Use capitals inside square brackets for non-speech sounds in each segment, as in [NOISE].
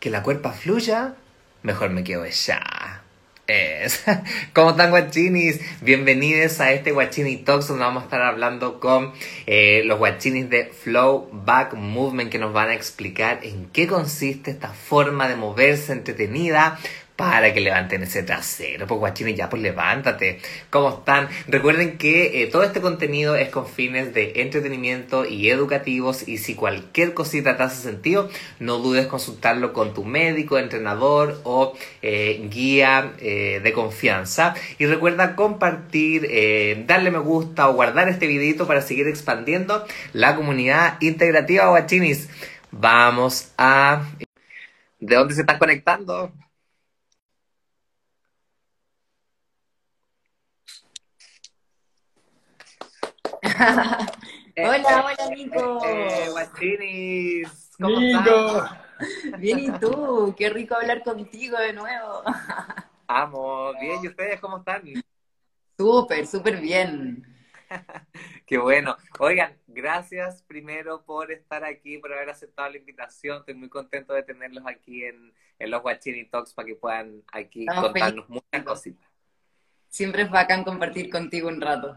que la cuerpa fluya, mejor me quedo ya. Es. [LAUGHS] ¿Cómo están guachinis? Bienvenidos a este Guachini Talks donde vamos a estar hablando con eh, los guachinis de Flow Back Movement que nos van a explicar en qué consiste esta forma de moverse entretenida para que levanten ese trasero. Pues guachines, ya pues levántate. ¿Cómo están? Recuerden que eh, todo este contenido es con fines de entretenimiento y educativos y si cualquier cosita te hace sentido, no dudes consultarlo con tu médico, entrenador o eh, guía eh, de confianza. Y recuerda compartir, darle me gusta o guardar este videito para seguir expandiendo la comunidad integrativa guachinis. Vamos a... ¿De dónde se están conectando? [LAUGHS] hola, hola Nico. Eh, ¿cómo Nico. Bien, ¿y tú? Qué rico hablar contigo de nuevo. [LAUGHS] Amo, bien, ¿y ustedes cómo están? Súper, súper bien. [LAUGHS] Qué bueno. Oigan, gracias primero por estar aquí, por haber aceptado la invitación. Estoy muy contento de tenerlos aquí en, los Guachini Talks para que puedan aquí contarnos muchas cositas. Siempre es bacán compartir contigo un rato.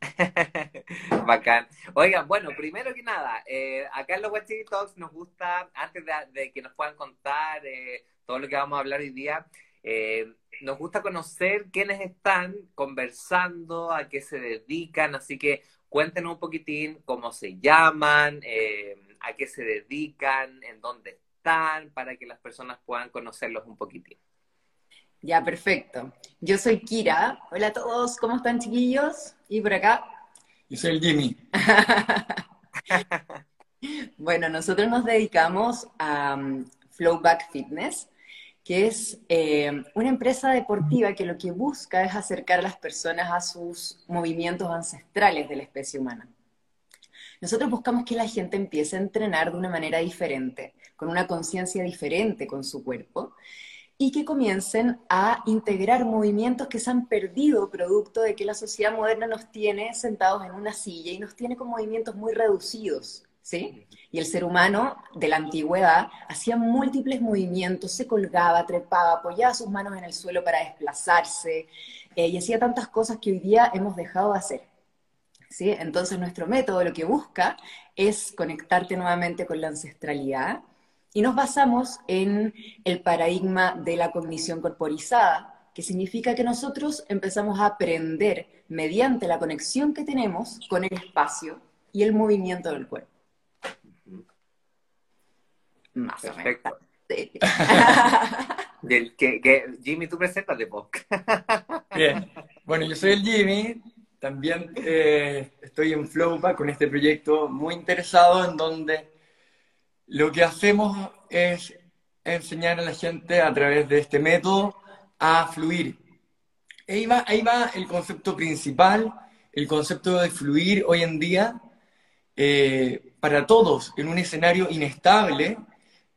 [LAUGHS] Bacán. Oigan, bueno, primero que nada, eh, acá en los Watching Talks nos gusta, antes de, que nos puedan contar eh, todo lo que vamos a hablar hoy día, eh, nos gusta conocer quiénes están conversando, a qué se dedican, así que cuéntenos un poquitín cómo se llaman, a qué se dedican, en dónde están, para que las personas puedan conocerlos un poquitín. Ya, perfecto. Yo soy Kira. Hola a todos, ¿cómo están chiquillos? ¿Y por acá? Yo soy el Jimmy. [LAUGHS] bueno, nosotros nos dedicamos a um, Flowback Fitness, que es eh, una empresa deportiva que lo que busca es acercar a las personas a sus movimientos ancestrales de la especie humana. Nosotros buscamos que la gente empiece a entrenar de una manera diferente, con una conciencia diferente con su cuerpo, y que comiencen a integrar movimientos que se han perdido producto de que la sociedad moderna nos tiene sentados en una silla y nos tiene con movimientos muy reducidos, ¿sí? Y el ser humano de la antigüedad hacía múltiples movimientos, se colgaba, trepaba, apoyaba sus manos en el suelo para desplazarse eh, y hacía tantas cosas que hoy día hemos dejado de hacer. ¿Sí? Entonces nuestro método lo que busca es conectarte nuevamente con la ancestralidad, y nos basamos en el paradigma de la cognición corporizada, que significa que nosotros empezamos a aprender mediante la conexión que tenemos con el espacio y el movimiento del cuerpo. Más Perfecto. [LAUGHS] Jimmy, tú presentas [LAUGHS] de Bien. Bueno, yo soy el Jimmy. También eh, estoy en Flowpa con este proyecto muy interesado en donde lo que hacemos es enseñar a la gente a través de este método a fluir. Ahí va, el concepto principal, el concepto de fluir hoy en día, eh, para todos en un escenario inestable,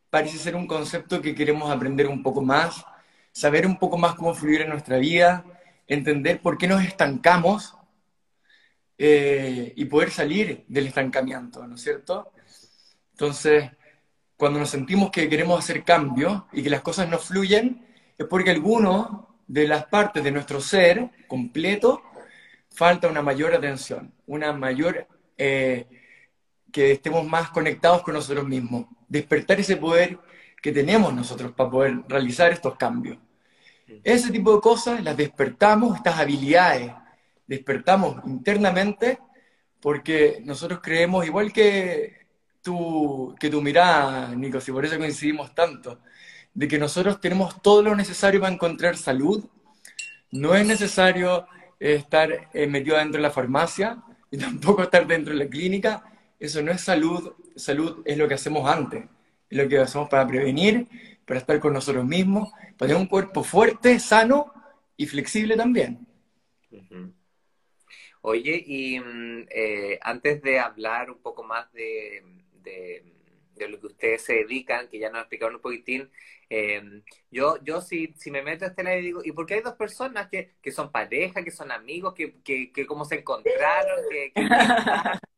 parece ser un concepto que queremos aprender un poco más, saber un poco más cómo fluir en nuestra vida, entender por qué nos estancamos eh, y poder salir del estancamiento, ¿no es cierto? Entonces, cuando nos sentimos que queremos hacer cambio y que las cosas no fluyen, es porque alguno de las partes de nuestro ser completo falta una mayor atención, una mayor, eh, que estemos más conectados con nosotros mismos, despertar ese poder que tenemos nosotros para poder realizar estos cambios. Ese tipo de cosas las despertamos, estas habilidades, despertamos internamente porque nosotros creemos, igual que tu, que tu mirada, Nico, y por eso coincidimos tanto, de que nosotros tenemos todo lo necesario para encontrar salud. No es necesario estar eh, metido dentro de la farmacia y [LAUGHS] tampoco estar dentro de la clínica. Eso no es salud. Salud es lo que hacemos antes. Es lo que hacemos para prevenir, para estar con nosotros mismos, para tener un cuerpo fuerte, sano y flexible también. Oye, y mm, eh, antes de hablar un poco más de, de, lo que ustedes se dedican, que ya nos explicaron un poquitín. Eh, yo, yo si, si me meto a este lado y digo, ¿y por qué hay dos personas que, que son pareja, que son amigos, que, que, que cómo se encontraron? Que, [LAUGHS]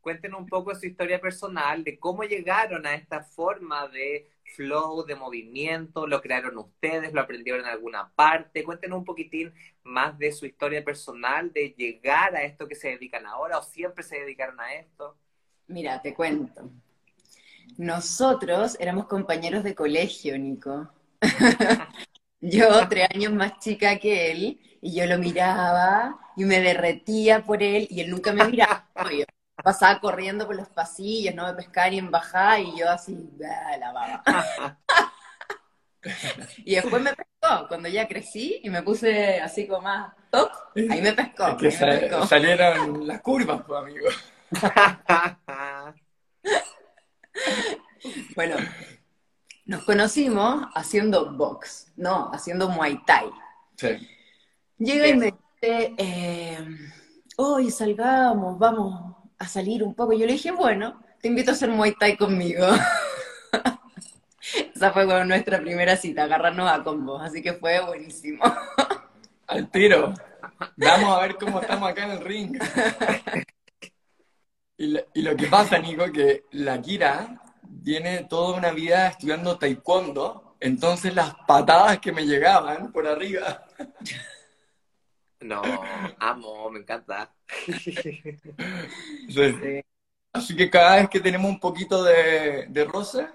Cuéntenos un poco de su historia personal, de cómo llegaron a esta forma de flow, de movimiento? ¿Lo crearon ustedes? ¿Lo aprendieron en alguna parte? Cuéntenos un poquitín más de su historia personal, de llegar a esto que se dedican ahora o siempre se dedicaron a esto. Mira, te cuento. Nosotros éramos compañeros de colegio, Nico. [LAUGHS] yo tres años más chica que él, y yo lo miraba y me derretía por él, y él nunca me miraba. Yo pasaba corriendo por los pasillos, no me pescaba ni en bajada, y yo así, la baba. [LAUGHS] y después me pescó, cuando ya crecí y me puse así como más top, ahí me pescó. que salieron las curvas, pues, amigo. [LAUGHS] bueno, nos conocimos haciendo box, no, haciendo muay thai. Sí. Llega y me dice, eh, hoy salgamos, vamos a salir un poco. Yo le dije, bueno, te invito a hacer muay thai conmigo. [LAUGHS] Esa fue nuestra primera cita, agarrarnos a combos, así que fue buenísimo. Al tiro. Vamos a ver cómo estamos acá en el ring. [LAUGHS] Y lo, que pasa, Nico, que la Kira tiene toda una vida estudiando taekwondo, entonces las patadas que me llegaban por arriba. No, amo, me encanta. [LAUGHS] Así que cada vez que tenemos un poquito de, de roce,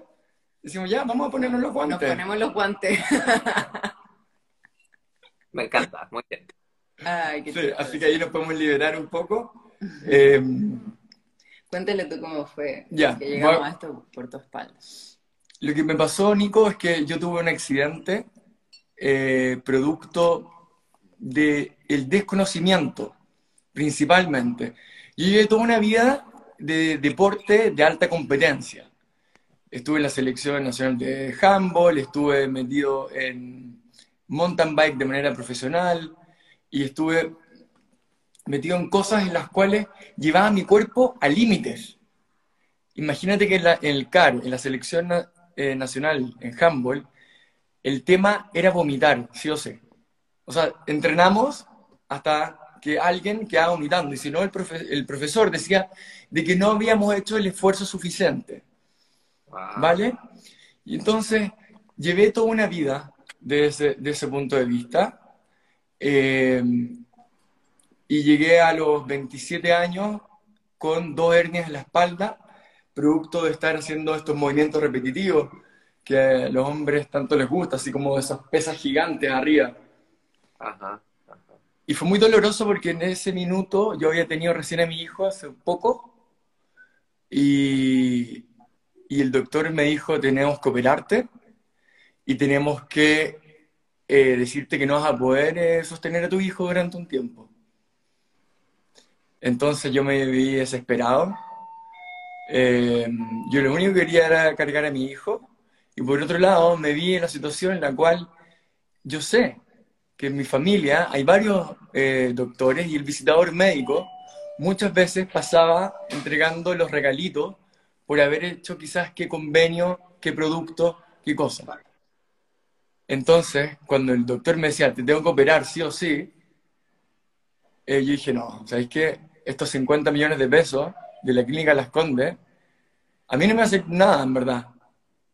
decimos, ya, vamos a ponernos los guantes. Nos ponemos los guantes. [LAUGHS] Me encanta, muy bien. así que ahí nos podemos liberar un poco. Eh, [LAUGHS] Cuéntale tú cómo fue ya, que llegamos a esto por tu espalda. Lo que me pasó, Nico, es que yo tuve un accidente eh, producto del el desconocimiento, principalmente. Yo llevé toda una vida de deporte de alta competencia. Estuve en la selección nacional de handball, estuve metido en mountain bike de manera profesional y estuve metido en cosas en las cuales llevaba mi cuerpo a límites. Imagínate que en, el CAR, en la selección eh, nacional en handball, el tema era vomitar, sí o sí. O sea, entrenamos hasta que alguien quedaba vomitando, y si no, el, el profesor decía de que no habíamos hecho el esfuerzo suficiente. ¿Vale? Y entonces llevé toda una vida desde ese, ese punto de vista. Eh, y llegué a los 27 años con dos hernias en la espalda, producto de estar haciendo estos movimientos repetitivos que a los hombres tanto les gusta, así como esas pesas gigantes arriba. Y fue muy doloroso porque en ese minuto yo había tenido recién a mi hijo hace poco y, y el doctor me dijo, tenemos que operarte y tenemos que eh, decirte que no vas a poder eh, sostener a tu hijo durante un tiempo. Entonces yo me vi desesperado. Eh, yo lo único que quería era cargar a mi hijo. Y por otro lado, me vi en la situación en la cual yo sé que en mi familia hay varios eh, doctores y el visitador médico muchas veces pasaba entregando los regalitos por haber hecho quizás qué convenio, qué producto, qué cosa. Entonces, cuando el doctor me decía, te tengo que operar sí o sí, eh, yo dije, no, ¿sabes qué? Estos 50 millones de pesos de la clínica Las Condes, a mí no me hace nada, en verdad,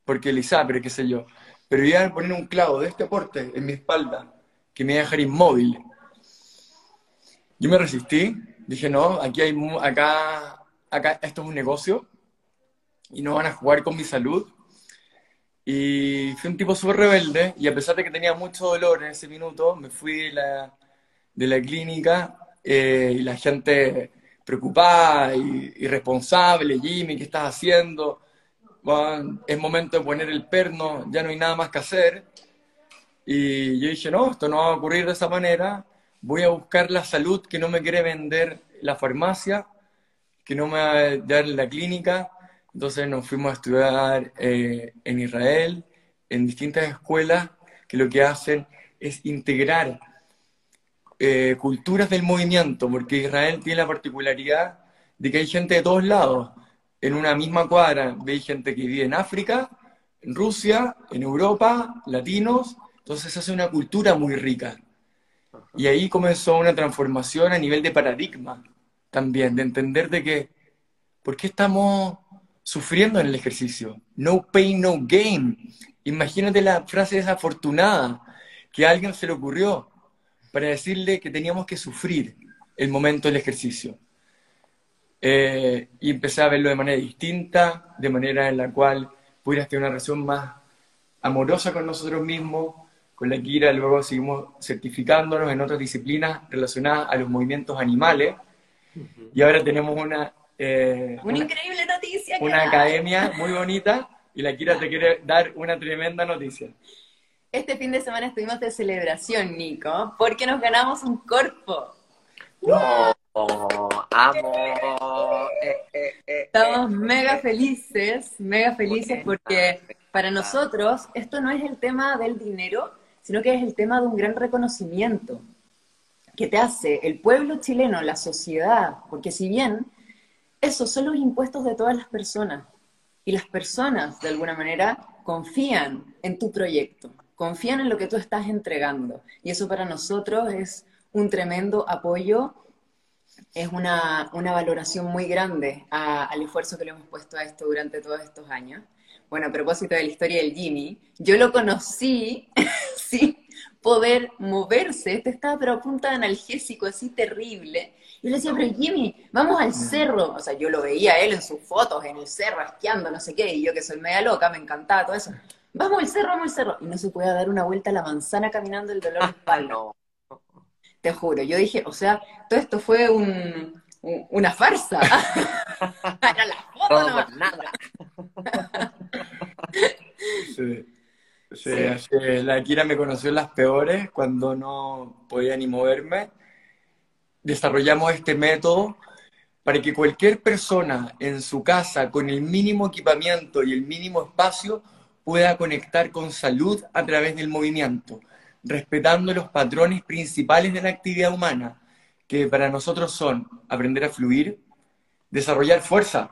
porque el pero qué sé yo, pero iba a poner un clavo de este porte en mi espalda que me iba a dejar inmóvil. Yo me resistí, dije, no, aquí hay, acá, acá, esto es un negocio y no van a jugar con mi salud. Y fui un tipo súper rebelde y a pesar de que tenía mucho dolor en ese minuto, me fui de la, de la clínica eh, y la gente preocupada y irresponsable, Jimmy, ¿qué estás haciendo? es momento de poner el perno, ya no hay nada más que hacer. Y yo dije, no, esto no va a ocurrir de esa manera, voy a buscar la salud que no me quiere vender la farmacia, que no me va a dar la clínica. Entonces nos fuimos a estudiar eh, en Israel, en distintas escuelas, que lo que hacen es integrar eh, culturas del movimiento, porque Israel tiene la particularidad de que hay gente de todos lados. En una misma cuadra veis gente que vive en África, en Rusia, en Europa, latinos, entonces hace una cultura muy rica. Y ahí comenzó una transformación a nivel de paradigma también, de entender de que, ¿por qué estamos sufriendo en el ejercicio. No pain, no gain. Imagínate la frase desafortunada que a alguien se le ocurrió para decirle que teníamos que sufrir el momento del ejercicio. Eh, y empecé a verlo de manera distinta, de manera en la cual pudieras tener una relación más amorosa con nosotros mismos. Con la Kira luego seguimos certificándonos en otras disciplinas relacionadas a los movimientos animales. Y ahora tenemos una... Eh, una, increíble noticia. Una academia muy bonita y la Kira te quiere dar una tremenda noticia. Este fin de semana estuvimos de celebración, Nico, porque nos ganamos un cuerpo. ¡No! amo. Eh, eh, eh, Estamos mega felices, mega felices porque para nosotros esto no es el tema del dinero, sino que es el tema de un gran reconocimiento que te hace el pueblo chileno, la sociedad, porque si bien esos son los impuestos de todas las personas y las personas de alguna manera confían en tu proyecto, confían en lo que tú estás entregando y eso para nosotros es un tremendo apoyo es una, valoración muy grande al esfuerzo que le hemos puesto a esto durante todos estos años. Bueno, a propósito de la historia del Jimmy, yo lo conocí [LAUGHS] sin poder moverse, este estaba pero a punta de analgésico, así terrible. Y yo le decía, pero Jimmy, vamos al cerro. O sea, yo lo veía él en sus fotos, en el cerro, esquiando, no sé qué, y yo que soy media loca, me encantaba todo eso. Vamos al cerro, vamos al cerro. Y no se puede dar una vuelta a la manzana caminando el dolor de espalda. Te juro, yo dije, o sea, todo esto fue un, una farsa. [LAUGHS] Era la foto, no. nada. [LAUGHS] sí. Sí, la Kira me conoció en las peores cuando no podía ni moverme. Desarrollamos este método para que cualquier persona en su casa con el mínimo equipamiento y el mínimo espacio pueda conectar con salud a través del movimiento respetando los patrones principales de la actividad humana, que para nosotros son aprender a fluir, desarrollar fuerza,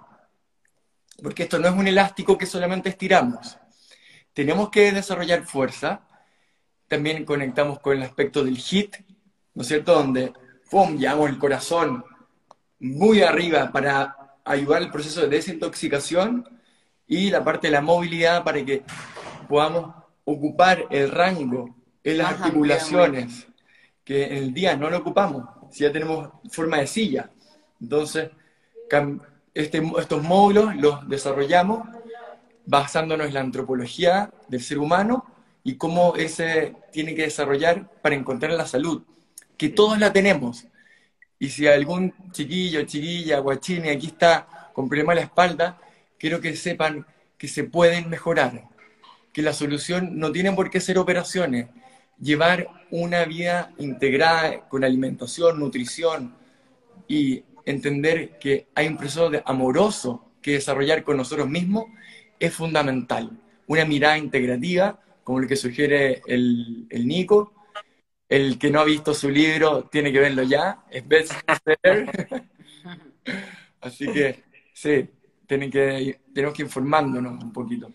porque esto no es un elástico que solamente estiramos. Tenemos que desarrollar fuerza, también conectamos con el aspecto del HIT, ¿no es cierto? Donde, ¡pum!, llevamos el corazón muy arriba para ayudar al proceso de desintoxicación y la parte de la movilidad para que podamos ocupar el rango en las articulaciones, que en el día no lo ocupamos, si ya tenemos forma de silla. Entonces, este, estos módulos los desarrollamos basándonos en la antropología del ser humano y cómo ese tiene que desarrollar para encontrar la salud, que todos la tenemos. Y si algún chiquillo, chiquilla, guachini aquí está con problema de la espalda, quiero que sepan que se pueden mejorar, que la solución no tiene por qué ser operaciones, llevar una vida integrada con alimentación, nutrición y entender que hay un proceso de amoroso que desarrollar con nosotros mismos es fundamental. Una mirada integrativa, como el que sugiere el, el Nico. El que no ha visto su libro tiene que verlo ya, es bestseller. [LAUGHS] Así que sí, tienen que, tenemos que informándonos un poquito.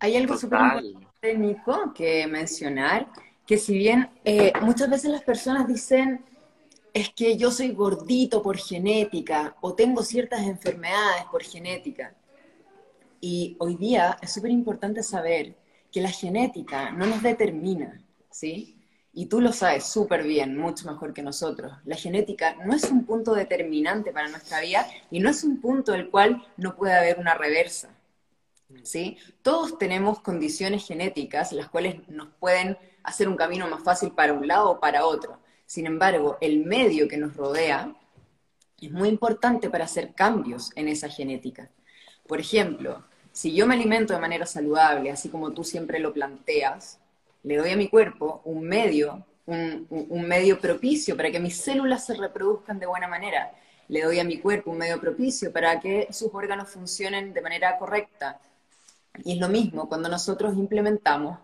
Hay algo súper importante, Nico, que mencionar, que si bien eh, muchas veces las personas dicen, es que yo soy gordito por genética o tengo ciertas enfermedades por genética. Y hoy día es súper importante saber que la genética no nos determina, ¿sí? Y tú lo sabes súper bien, mucho mejor que nosotros. La genética no es un punto determinante para nuestra vida y no es un punto del cual no puede haber una reversa, ¿sí? Todos tenemos condiciones genéticas las cuales nos pueden hacer un camino más fácil para un lado o para otro. Sin embargo, el medio que nos rodea es muy importante para hacer cambios en esa genética. Por ejemplo, si yo me alimento de manera saludable, así como tú siempre lo planteas, le doy a mi cuerpo un medio, un, medio propicio para que mis células se reproduzcan de buena manera. Le doy a mi cuerpo un medio propicio para que sus órganos funcionen de manera correcta. Y es lo mismo cuando nosotros implementamos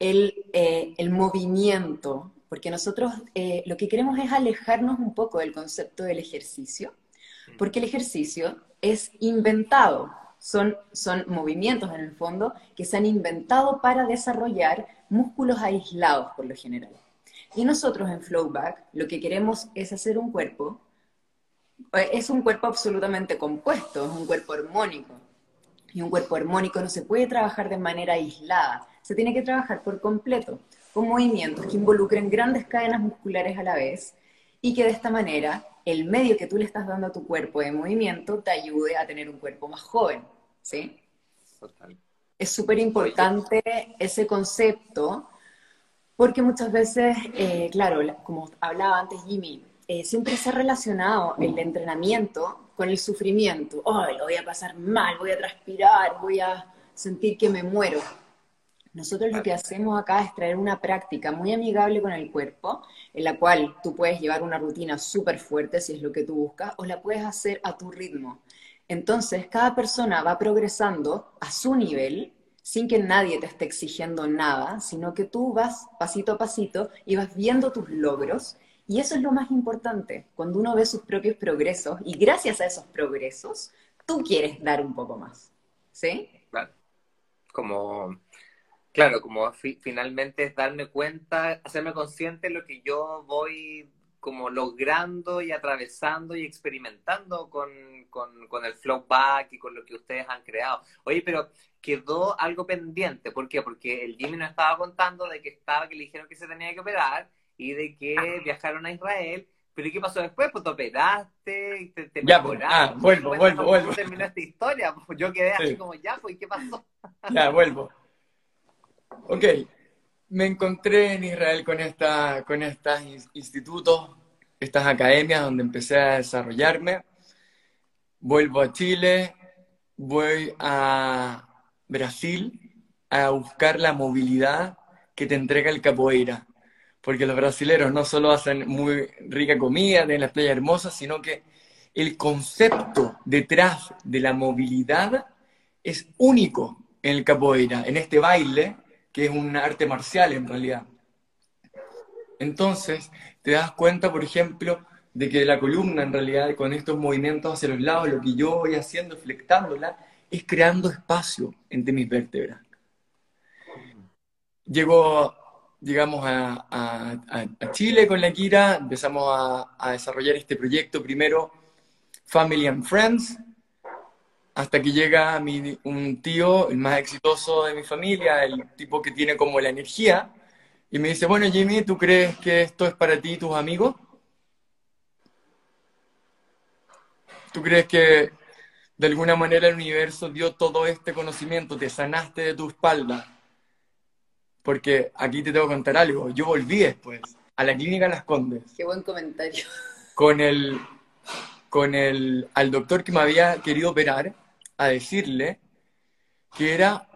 eh, el, movimiento, porque nosotros eh, lo que queremos es alejarnos un poco del concepto del ejercicio, porque el ejercicio es inventado, son, son movimientos en el fondo que se han inventado para desarrollar músculos aislados por lo general. Y nosotros en Flowback lo que queremos es hacer un cuerpo, eh, es un cuerpo absolutamente compuesto, es un cuerpo armónico. Y un cuerpo armónico no se puede trabajar de manera aislada, se tiene que trabajar por completo, con movimientos que involucren grandes cadenas musculares a la vez y que de esta manera el medio que tú le estás dando a tu cuerpo de movimiento te ayude a tener un cuerpo más joven, ¿sí? Total. Es súper importante ese concepto porque muchas veces, eh, claro, como hablaba antes Jimmy, eh, siempre se ha relacionado el entrenamiento con el sufrimiento. ¡Ay, lo voy a pasar mal! Voy a transpirar, voy a sentir que me muero. Nosotros lo que hacemos acá es traer una práctica muy amigable con el cuerpo, en la cual tú puedes llevar una rutina súper fuerte si es lo que tú buscas, o la puedes hacer a tu ritmo. Entonces, cada persona va progresando a su nivel, sin que nadie te esté exigiendo nada, sino que tú vas pasito a pasito y vas viendo tus logros. Y eso es lo más importante, cuando uno ve sus propios progresos y gracias a esos progresos, tú quieres dar un poco más. ¿Sí? Claro. Como Claro, como finalmente es darme cuenta, hacerme consciente de lo que yo voy como logrando y atravesando y experimentando con, con, el flow back y con lo que ustedes han creado. Oye, pero quedó algo pendiente. ¿Por qué? Porque el Jimmy nos estaba contando de que estaba, que le dijeron que se tenía que operar y de que viajaron a Israel. Pero ¿y qué pasó después? Pues te operaste, te, te ya, pues, ah, vuelvo, vuelvo, vuelvo. terminó esta historia? Pues yo quedé así como, ya, pues, ¿qué pasó? Ya, vuelvo. Ok, me encontré en Israel con, esta, con estos institutos, estas academias donde empecé a desarrollarme. Vuelvo a Chile, voy a Brasil a buscar la movilidad que te entrega el capoeira. Porque los brasileros no solo hacen muy rica comida, tienen las playas hermosas, sino que el concepto detrás de la movilidad es único en el capoeira, en este baile que es un arte marcial en realidad. Entonces, te das cuenta, por ejemplo, de que la columna en realidad con estos movimientos hacia los lados, lo que yo voy haciendo, flectándola, es creando espacio entre mis vértebras. Llego, digamos, a, Chile con la Kira, empezamos a, desarrollar este proyecto primero, Family and Friends, hasta que llega mi, un tío, el más exitoso de mi familia, el tipo que tiene como la energía, y me dice, bueno Jimmy, ¿tú crees que esto es para ti y tus amigos? ¿Tú crees que de alguna manera el universo dio todo este conocimiento, te sanaste de tu espalda? Porque aquí te tengo que contar algo. Yo volví después a la clínica Las Condes. Qué buen comentario. Con el, con el, al doctor que me había querido operar a decirle que era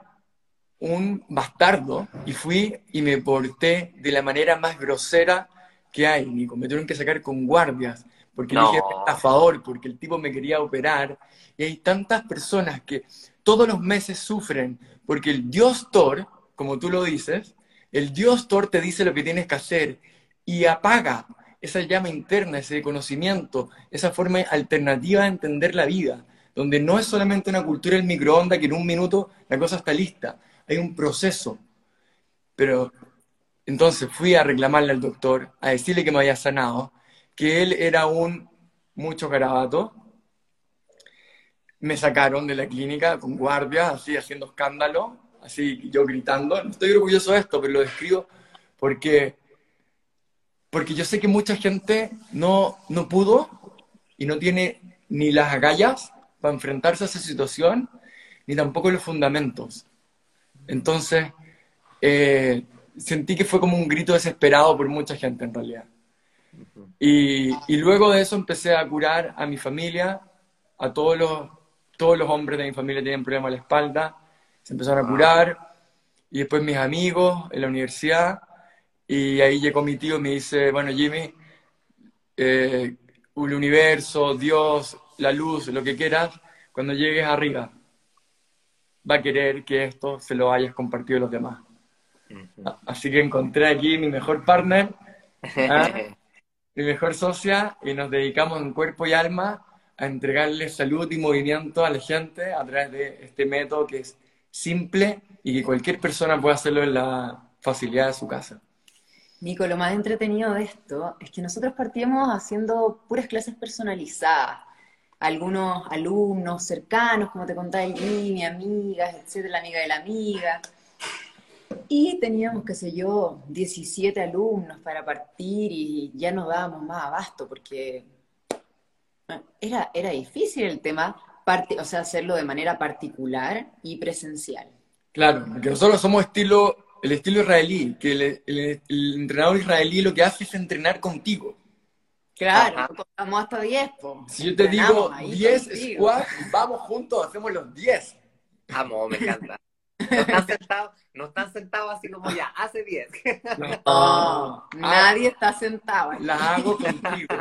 un bastardo y fui y me porté de la manera más grosera que hay, Nico. Me tuvieron que sacar con guardias porque no. dije a favor, porque el tipo me quería operar. Y hay tantas personas que todos los meses sufren porque el Dios Thor, como tú lo dices, el Dios Thor te dice lo que tienes que hacer y apaga esa llama interna, ese conocimiento, esa forma alternativa de entender la vida donde no es solamente una cultura del microondas que en un minuto la cosa está lista, hay un proceso. Pero entonces fui a reclamarle al doctor, a decirle que me había sanado, que él era un mucho garabato. Me sacaron de la clínica con guardia, así haciendo escándalo, así yo gritando. No estoy orgulloso de esto, pero lo describo porque, porque yo sé que mucha gente no, no pudo y no tiene ni las agallas para enfrentarse a esa situación, ni tampoco los fundamentos. Entonces, eh, sentí que fue como un grito desesperado por mucha gente en realidad. Y, y, luego de eso empecé a curar a mi familia, a todos los, todos los hombres de mi familia tenían problemas a la espalda, se empezaron a curar, y después mis amigos en la universidad, y ahí llegó mi tío y me dice, bueno Jimmy, eh, el universo, Dios, la luz, lo que quieras, cuando llegues arriba, va a querer que esto se lo hayas compartido a los demás. Así que encontré aquí mi mejor partner, ¿ah? [LAUGHS] mi mejor socia, y nos dedicamos en cuerpo y alma a entregarle salud y movimiento a la gente a través de este método que es simple y que cualquier persona puede hacerlo en la facilidad de su casa. Nico, lo más entretenido de esto es que nosotros partíamos haciendo puras clases personalizadas algunos alumnos cercanos, como te contaba mi amigas, etcétera, la amiga de la amiga. Y teníamos, qué sé yo, 17 alumnos para partir y ya no dábamos más abasto porque era, era difícil el tema, parte, o sea, hacerlo de manera particular y presencial. Claro, porque nosotros somos estilo, el estilo israelí, que el, el entrenador israelí lo que hace es entrenar contigo. Claro, contamos hasta 10, Si yo te digo 10 squats, vamos juntos, hacemos los 10. Amo, me encanta. No están [LAUGHS] sentados, no están sentados así como ya, hace 10. No, nadie está sentado. Las hago contigo,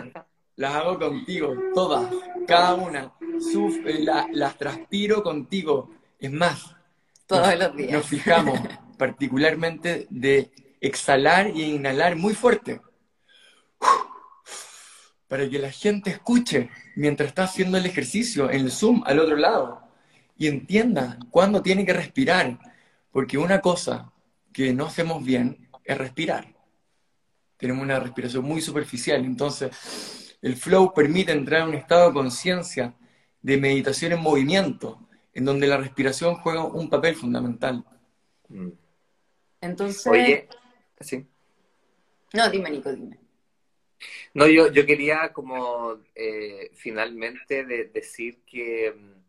las hago contigo, todas, cada una. Eh, las transpiro contigo. Es más, todos los días. Nos fijamos [LAUGHS] particularmente de exhalar y inhalar muy fuerte para que la gente escuche mientras está haciendo el ejercicio en el Zoom al otro lado y entienda cuándo tiene que respirar, porque una cosa que no hacemos bien es respirar. Tenemos una respiración muy superficial, entonces el flow permite entrar en un estado de conciencia de meditación en movimiento, en donde la respiración juega un papel fundamental. Mm. Entonces... Oye, sí. No, dime, Nico, dime. No, yo, yo quería como eh, finalmente decir que mm,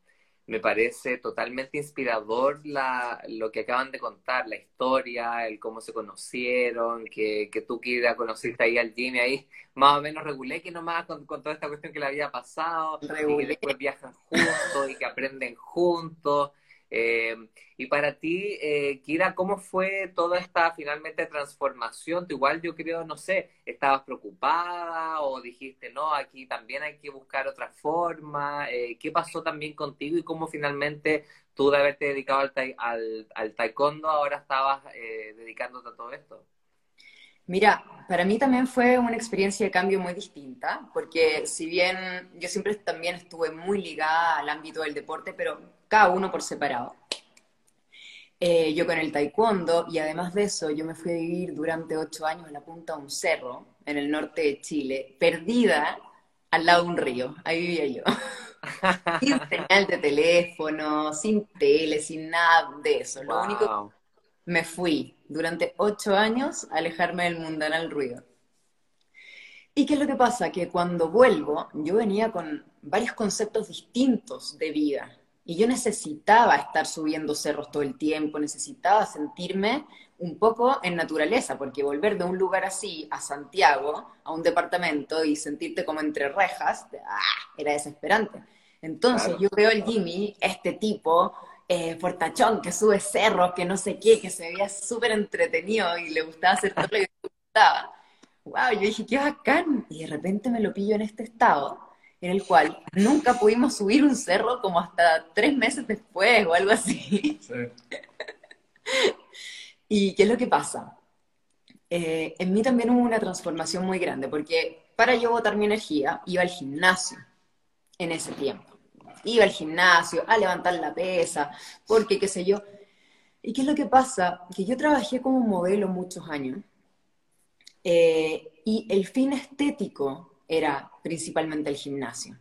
me parece totalmente inspirador la, lo que acaban de contar, la historia, el cómo se conocieron, que, que tú que conociste ahí al Jimmy, ahí más o menos regulé que nomás con, con toda esta cuestión que le había pasado, y que después viajan juntos y que aprenden juntos. Eh, y para ti, eh, Kira, ¿cómo fue toda esta finalmente transformación? Tú igual yo creo, no sé, ¿estabas preocupada o dijiste, no, aquí también hay que buscar otra forma? Eh, ¿Qué pasó también contigo y cómo finalmente tú de haberte dedicado al, al, al taekwondo ahora estabas eh, dedicándote a todo esto? Mira, para mí también fue una experiencia de cambio muy distinta, porque si bien yo siempre también estuve muy ligada al ámbito del deporte, pero cada uno por separado. Eh, yo con el taekwondo, y además de eso, yo me fui a vivir durante ocho años en la punta de un cerro, en el norte de Chile, perdida al lado de un río. Ahí vivía yo. [LAUGHS] sin señal de teléfono, sin tele, sin nada de eso. Lo único me fui durante ocho años a alejarme del mundanal ruido. ¿Y qué es lo que pasa? Que cuando vuelvo, yo venía con varios conceptos distintos de vida. Y yo necesitaba estar subiendo cerros todo el tiempo, necesitaba sentirme un poco en naturaleza, porque volver de un lugar así a Santiago, a un departamento y sentirte como entre rejas, ¡ah! era desesperante. Entonces yo veo al Jimmy, este tipo, eh, portachón, que sube cerros, que no sé qué, que se veía súper entretenido y le gustaba hacer todo lo que le gustaba. Wow, yo dije, qué bacán. Y de repente me lo pillo en este estado, en el cual nunca pudimos subir un cerro como hasta tres meses después o algo así. [LAUGHS] ¿Y qué es lo que pasa? Eh, en mí también hubo una transformación muy grande, porque para yo botar mi energía iba al gimnasio en ese tiempo iba al gimnasio a levantar la pesa, porque qué sé yo. ¿Y qué es lo que pasa? Que yo trabajé como modelo muchos años eh, y el fin estético era principalmente el gimnasio.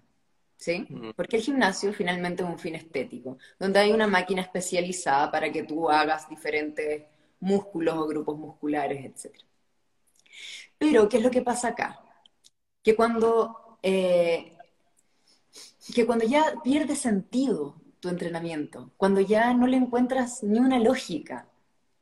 ¿Sí? Porque el gimnasio finalmente es un fin estético, donde hay una máquina especializada para que tú hagas diferentes músculos o grupos musculares, etc. Pero, ¿qué es lo que pasa acá? Que cuando eh, que cuando ya pierde sentido tu entrenamiento, cuando ya no le encuentras ni una lógica,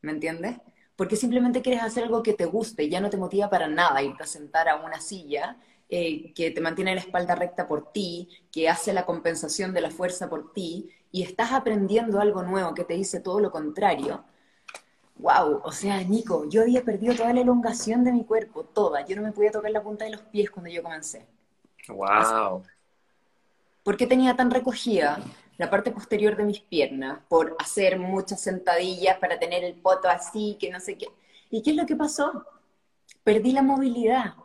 ¿me entiendes? Porque simplemente quieres hacer algo que te guste y ya no te motiva para nada irte a sentar a una silla eh, que te mantiene la espalda recta por ti, que hace la compensación de la fuerza por ti, y estás aprendiendo algo nuevo que te dice todo lo contrario. Wow, o sea, Nico, yo había perdido toda la elongación de mi cuerpo, toda. Yo no me podía tocar la punta de los pies cuando yo comencé. Wow. ¿Por qué tenía tan recogida la parte posterior de mis piernas? Por hacer muchas sentadillas para tener el poto así, que no sé qué. ¿Y qué es lo que pasó? Perdí la movilidad.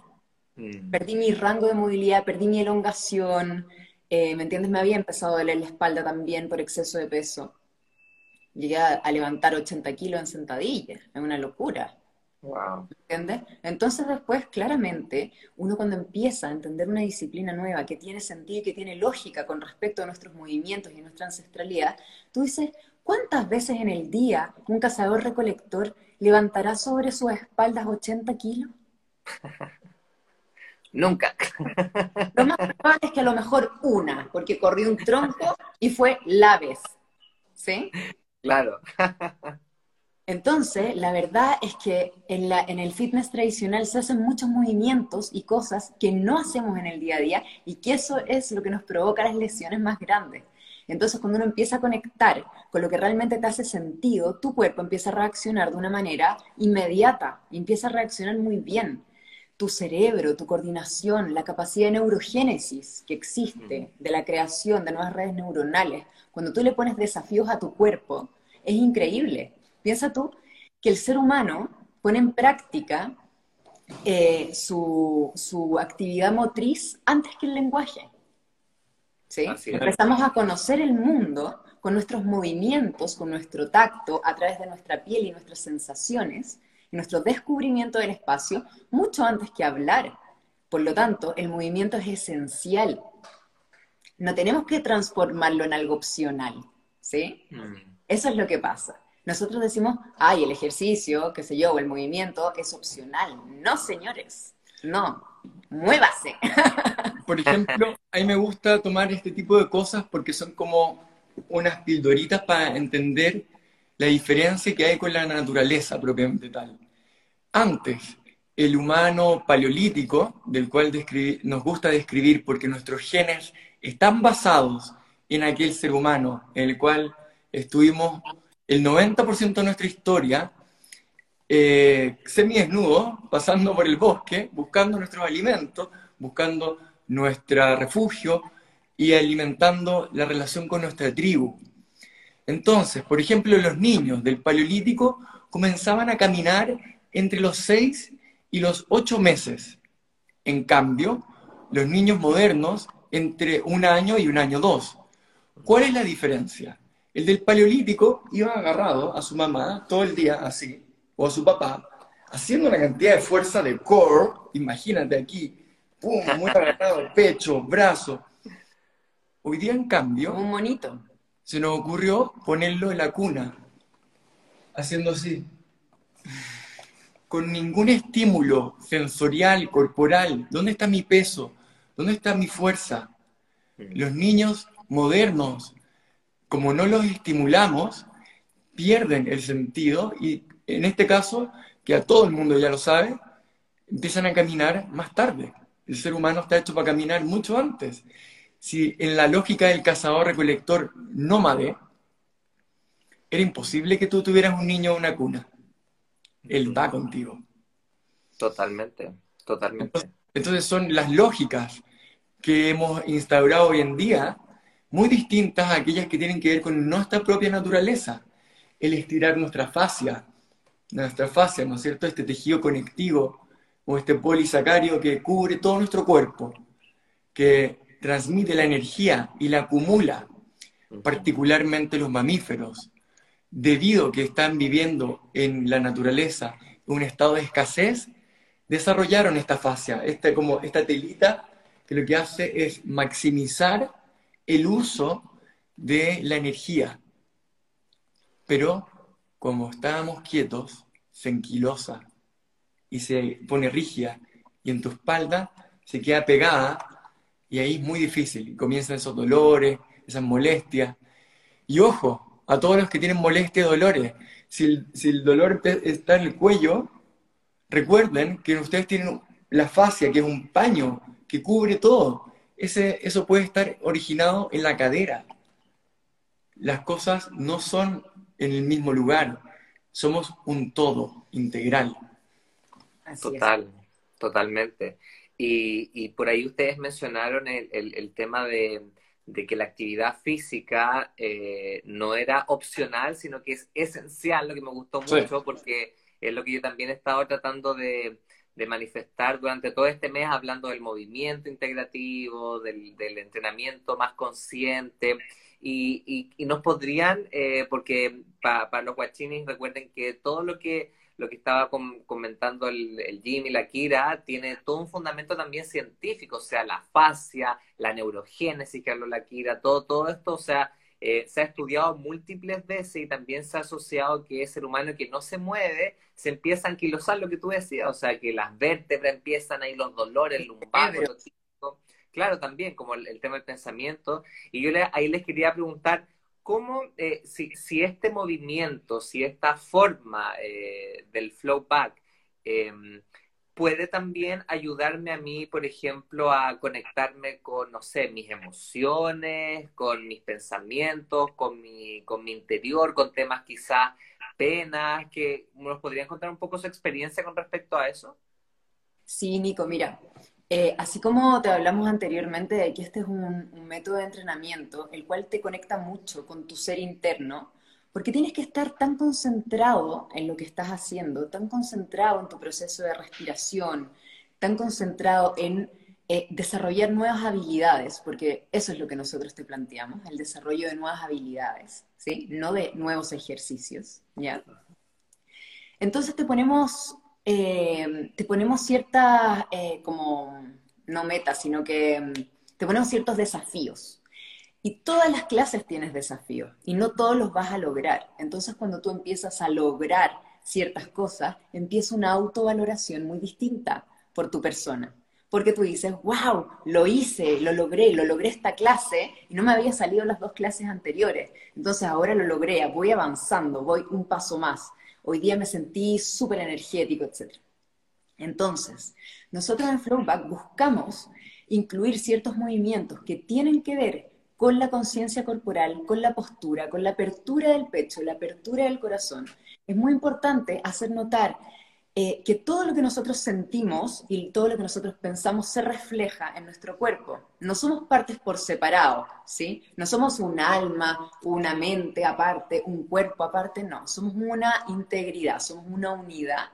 Mm. Perdí mi rango de movilidad, perdí mi elongación. Eh, ¿Me entiendes? Me había empezado a doler la espalda también por exceso de peso. Llegué a, levantar 80 kilos en sentadillas. Es una locura. Wow. ¿Entiendes? Entonces después, claramente, uno cuando empieza a entender una disciplina nueva que tiene sentido y que tiene lógica con respecto a nuestros movimientos y nuestra ancestralidad, tú dices, ¿cuántas veces en el día un cazador recolector levantará sobre sus espaldas 80 kilos? [LAUGHS] Nunca. Lo más probable es que a lo mejor una, porque corrió un tronco y fue la vez. ¿Sí? Claro. Entonces, la verdad es que en, la, en el fitness tradicional se hacen muchos movimientos y cosas que no hacemos en el día a día y que eso es lo que nos provoca las lesiones más grandes. Entonces, cuando uno empieza a conectar con lo que realmente te hace sentido, tu cuerpo empieza a reaccionar de una manera inmediata, y empieza a reaccionar muy bien tu cerebro, tu coordinación, la capacidad de neurogénesis que existe, de la creación de nuevas redes neuronales, cuando tú le pones desafíos a tu cuerpo, es increíble. Piensa tú que el ser humano pone en práctica eh, su, su, actividad motriz antes que el lenguaje. ¿Sí? Empezamos a conocer el mundo con nuestros movimientos, con nuestro tacto, a través de nuestra piel y nuestras sensaciones, nuestro descubrimiento del espacio mucho antes que hablar. Por lo tanto, el movimiento es esencial. No tenemos que transformarlo en algo opcional, ¿sí? Mm. Eso es lo que pasa. Nosotros decimos, ay, el ejercicio, qué sé yo, o el movimiento es opcional. No, señores, no, muévase. [LAUGHS] Por ejemplo, a mí me gusta tomar este tipo de cosas porque son como unas pildoritas para entender la diferencia que hay con la naturaleza propiamente tal. Antes, el humano paleolítico, del cual nos gusta describir porque nuestros genes están basados en aquel ser humano en el cual estuvimos el 90% de nuestra historia eh, pasando por el bosque, buscando nuestros alimentos, buscando nuestro refugio y alimentando la relación con nuestra tribu. Entonces, por ejemplo, los niños del Paleolítico comenzaban a caminar entre los 6 y los 8 meses. En cambio, los niños modernos entre un año y un año dos. ¿Cuál es la diferencia? El del paleolítico iba agarrado a su mamá todo el día así, o a su papá, haciendo una cantidad de fuerza de core, imagínate aquí, pum, muy agarrado, pecho, brazo. Hoy día, en cambio, un monito. Se nos ocurrió ponerlo en la cuna, haciendo así con ningún estímulo sensorial, corporal. ¿Dónde está mi peso? ¿Dónde está mi fuerza? Los niños modernos, como no los estimulamos, pierden el sentido y en este caso, que a todo el mundo ya lo sabe, empiezan a caminar más tarde. El ser humano está hecho para caminar mucho antes. Si en la lógica del cazador-recolector nómade, era imposible que tú tuvieras un niño en una cuna. Él va contigo. Totalmente, totalmente. Entonces, son las lógicas que hemos instaurado hoy en día muy distintas a aquellas que tienen que ver con nuestra propia naturaleza. El estirar nuestra fascia, nuestra fascia, ¿no es cierto? Este tejido conectivo o este polisacario que cubre todo nuestro cuerpo, que transmite la energía y la acumula, particularmente los mamíferos debido a que están viviendo en la naturaleza un estado de escasez, desarrollaron esta fascia, esta, como esta telita que lo que hace es maximizar el uso de la energía. Pero como estábamos quietos, se enquilosa y se pone rígida y en tu espalda se queda pegada y ahí es muy difícil. Comienzan esos dolores, esas molestias. Y ojo, a todos los que tienen molestia y dolores. Si el, dolor está en el cuello, recuerden que ustedes tienen la fascia, que es un paño que cubre todo. Ese, eso puede estar originado en la cadera. Las cosas no son en el mismo lugar. Somos un todo integral. Total, totalmente. Y, por ahí ustedes mencionaron el tema de, de que la actividad física eh, no era opcional, sino que es esencial, lo que me gustó mucho, porque es lo que yo también he estado tratando de, manifestar durante todo este mes, hablando del movimiento integrativo, del, entrenamiento más consciente. Y, y, nos podrían, eh, porque para los guachinis recuerden que todo lo que lo que estaba comentando el, el Jimmy, la Kira, tiene todo un fundamento también científico, o sea, la fascia, la neurogénesis que habló la Kira, todo, todo esto, o sea, eh, se ha estudiado múltiples veces y también se ha asociado que el ser humano que no se mueve se empieza a anquilosar lo que tú decías, o sea, que las vértebras empiezan ahí los dolores lumbares, claro, también como el, tema del pensamiento. Y yo ahí les quería preguntar, ¿cómo, eh, si, este movimiento, si esta forma eh, del flow back, em, puede también ayudarme a mí, por ejemplo, a conectarme con, no sé, mis emociones, con mis pensamientos, con mi, con mi interior, con temas quizás penas, que nos podrían contar un poco su experiencia con respecto a eso. Sí, Nico, mira, eh, así como te hablamos anteriormente de que este es un, método de entrenamiento, el cual te conecta mucho con tu ser interno, porque tienes que estar tan concentrado en lo que estás haciendo, tan concentrado en tu proceso de respiración, tan concentrado en eh, desarrollar nuevas habilidades, porque eso es lo que nosotros te planteamos, el desarrollo de nuevas habilidades, ¿sí? No de nuevos ejercicios, ¿ya? Entonces te ponemos eh, te ponemos ciertas, eh, como, no metas, sino que mm, te ponemos ciertos desafíos. Y todas las clases tienes desafíos y no todos los vas a lograr. Entonces cuando tú empiezas a lograr ciertas cosas, empieza una autovaloración muy distinta por tu persona. Porque tú dices, wow, lo hice, lo logré, lo logré esta clase y no me había salido las dos clases anteriores. Entonces ahora lo logré, voy avanzando, voy un paso más hoy día me sentí súper energético, etc. Entonces, nosotros en Flowback buscamos incluir ciertos movimientos que tienen que ver con la conciencia corporal, con la postura, con la apertura del pecho, la apertura del corazón. Es muy importante hacer notar eh, que todo lo que nosotros sentimos y todo lo que nosotros pensamos se refleja en nuestro cuerpo. No somos partes por separado, ¿sí? No somos un alma, una mente aparte, un cuerpo aparte, no. Somos una integridad, somos una unidad,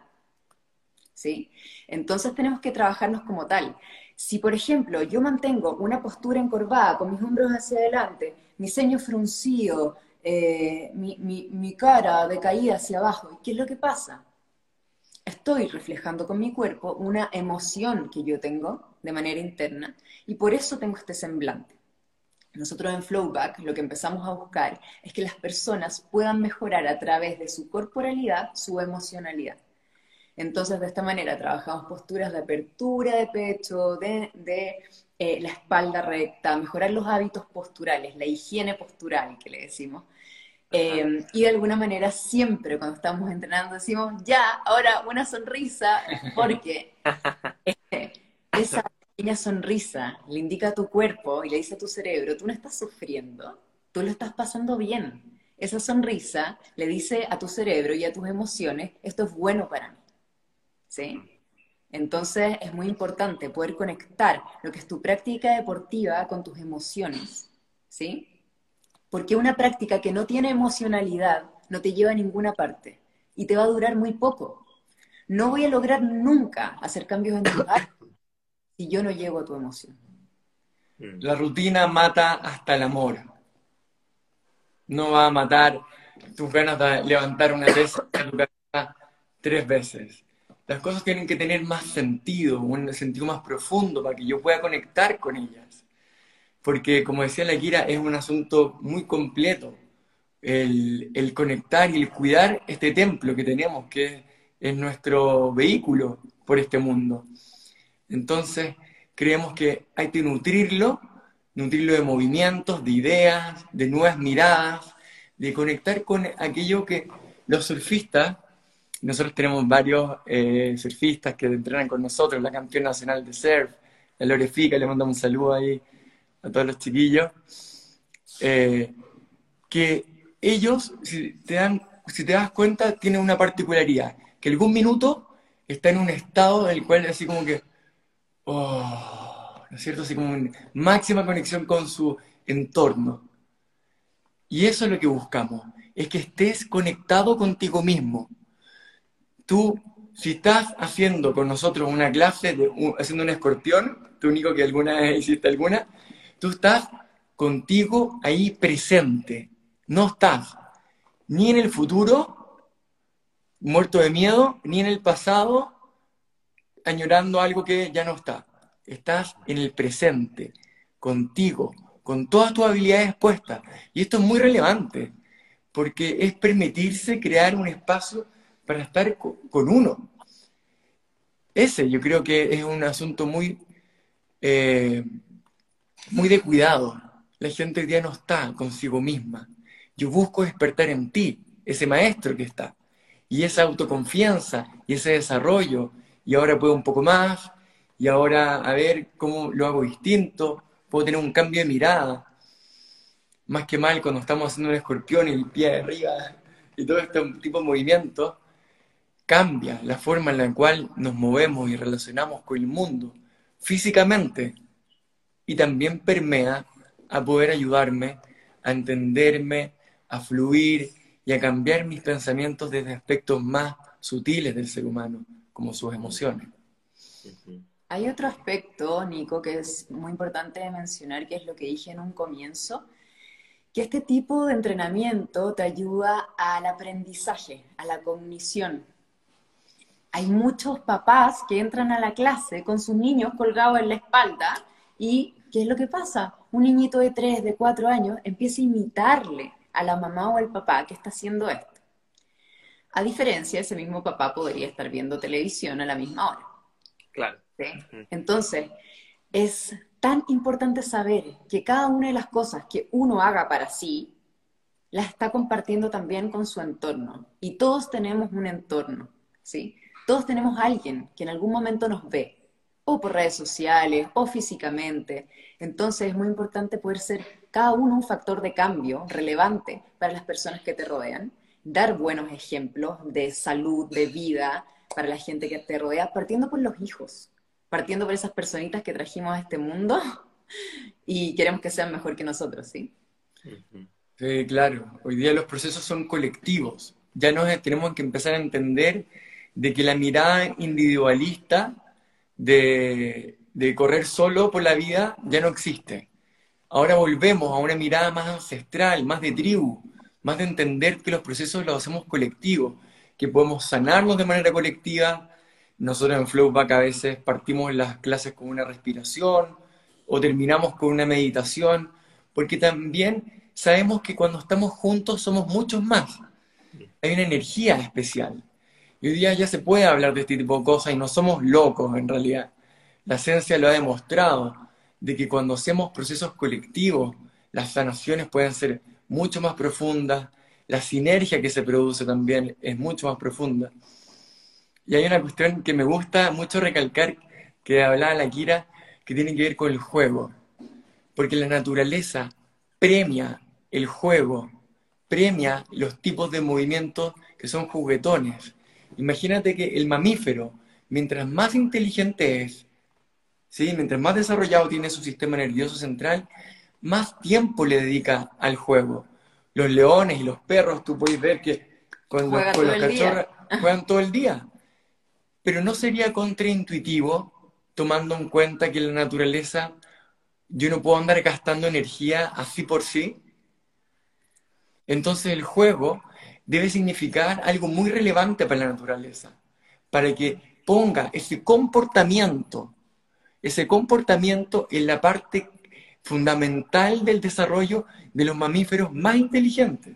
¿sí? Entonces tenemos que trabajarnos como tal. Si, por ejemplo, yo mantengo una postura encorvada, con mis hombros hacia adelante, mi ceño fruncido, eh, mi, mi cara decaída hacia abajo, ¿qué es lo que pasa? Estoy reflejando con mi cuerpo una emoción que yo tengo de manera interna y por eso tengo este semblante. Nosotros en Flowback lo que empezamos a buscar es que las personas puedan mejorar a través de su corporalidad su emocionalidad. Entonces, de esta manera trabajamos posturas de apertura de pecho, de, eh, la espalda recta, mejorar los hábitos posturales, la higiene postural que le decimos, eh, y de alguna manera siempre cuando estamos entrenando decimos, ya, ahora una sonrisa, porque [LAUGHS] este, esa pequeña sonrisa le indica a tu cuerpo y le dice a tu cerebro, tú no estás sufriendo, tú lo estás pasando bien. Esa sonrisa le dice a tu cerebro y a tus emociones, esto es bueno para mí. ¿Sí? Entonces es muy importante poder conectar lo que es tu práctica deportiva con tus emociones. ¿Sí? Porque una práctica que no tiene emocionalidad no te lleva a ninguna parte y te va a durar muy poco. No voy a lograr nunca hacer cambios en tu [COUGHS] vida si yo no llego a tu emoción. Mm. La rutina mata hasta el amor. No va a matar tus ganas de levantar una pesa tres veces. Las cosas tienen que tener más sentido, un sentido más profundo para que yo pueda conectar con ellas porque como decía la Kira, es un asunto muy completo. El, conectar y el cuidar este templo que tenemos, que es nuestro vehículo por este mundo. Entonces, creemos que hay que nutrirlo, nutrirlo de movimientos, de ideas, de nuevas miradas, de conectar con aquello que los surfistas, nosotros tenemos varios eh, surfistas que entrenan con nosotros, la campeona nacional de surf, la Lorefica, le mandamos un saludo ahí a todos los chiquillos, eh, que ellos, si te, dan, si te das cuenta, tienen una particularidad, que algún minuto está en un estado en el cual así como que, oh, ¿no es cierto? Así como una máxima conexión con su entorno. Y eso es lo que buscamos, es que estés conectado contigo mismo. Tú, si estás haciendo con nosotros una clase, de, haciendo un escorpión, tú único que alguna vez hiciste alguna, Tú estás contigo ahí presente. No estás ni en el futuro, muerto de miedo, ni en el pasado añorando algo que ya no está. Estás en el presente, contigo, con todas tus habilidades puestas. Y esto es muy relevante, porque es permitirse crear un espacio para estar con uno. Ese yo creo que es un asunto muy, eh, muy de cuidado. La gente hoy día no está consigo misma. Yo busco despertar en ti, ese maestro que está. Y esa autoconfianza y ese desarrollo. Y ahora puedo un poco más. Y ahora a ver cómo lo hago distinto. Puedo tener un cambio de mirada. Más que mal cuando estamos haciendo un escorpión y el pie de arriba y todo este tipo de movimientos cambia la forma en la cual nos movemos y relacionamos con el mundo físicamente y también permea a poder ayudarme a entenderme, a fluir y a cambiar mis pensamientos desde aspectos más sutiles del ser humano, como sus emociones. Hay otro aspecto, Nico, que es muy importante mencionar, que es lo que dije en un comienzo, que este tipo de entrenamiento te ayuda al aprendizaje, a la cognición, hay muchos papás que entran a la clase con sus niños colgados en la espalda y ¿qué es lo que pasa? Un niñito de 3, de 4 años empieza a imitarle a la mamá o al papá que está haciendo esto. A diferencia, ese mismo papá podría estar viendo televisión a la misma hora. Claro. Entonces, es tan importante saber que cada una de las cosas que uno haga para sí, la está compartiendo también con su entorno. Y todos tenemos un entorno, ¿sí? Todos tenemos a alguien que en algún momento nos ve, o por redes sociales, o físicamente. Entonces es muy importante poder ser cada uno un factor de cambio relevante para las personas que te rodean, dar buenos ejemplos de salud, de vida para la gente que te rodea, partiendo por los hijos, partiendo por esas personitas que trajimos a este mundo [LAUGHS] y queremos que sean mejor que nosotros, ¿sí? Claro. Hoy día los procesos son colectivos. Ya nos tenemos que empezar a entender de que la mirada individualista de, correr solo por la vida ya no existe. Ahora volvemos a una mirada más ancestral, más de tribu, más de entender que los procesos los hacemos colectivos, que podemos sanarnos de manera colectiva. Nosotros en Flowback a veces partimos las clases con una respiración o terminamos con una meditación, porque también sabemos que cuando estamos juntos somos muchos más. Hay una energía especial. Y hoy día ya se puede hablar de este tipo de cosas y no somos locos en realidad. La ciencia lo ha demostrado, de que cuando hacemos procesos colectivos, las sanaciones pueden ser mucho más profundas, la sinergia que se produce también es mucho más profunda. Y hay una cuestión que me gusta mucho recalcar, que hablaba la Kira, que tiene que ver con el juego. Porque la naturaleza premia el juego, premia los tipos de movimientos que son juguetones. Imagínate que el mamífero, mientras más inteligente es, ¿sí? mientras más desarrollado tiene su sistema nervioso central, más tiempo le dedica al juego. Los leones y los perros, tú puedes ver que con los, cachorros [LAUGHS] juegan todo el día. Pero no sería contraintuitivo tomando en cuenta que la naturaleza, yo no puedo andar gastando energía así por sí. Entonces el juego debe significar algo muy relevante para la naturaleza, para que ponga ese comportamiento, ese comportamiento en la parte fundamental del desarrollo de los mamíferos más inteligentes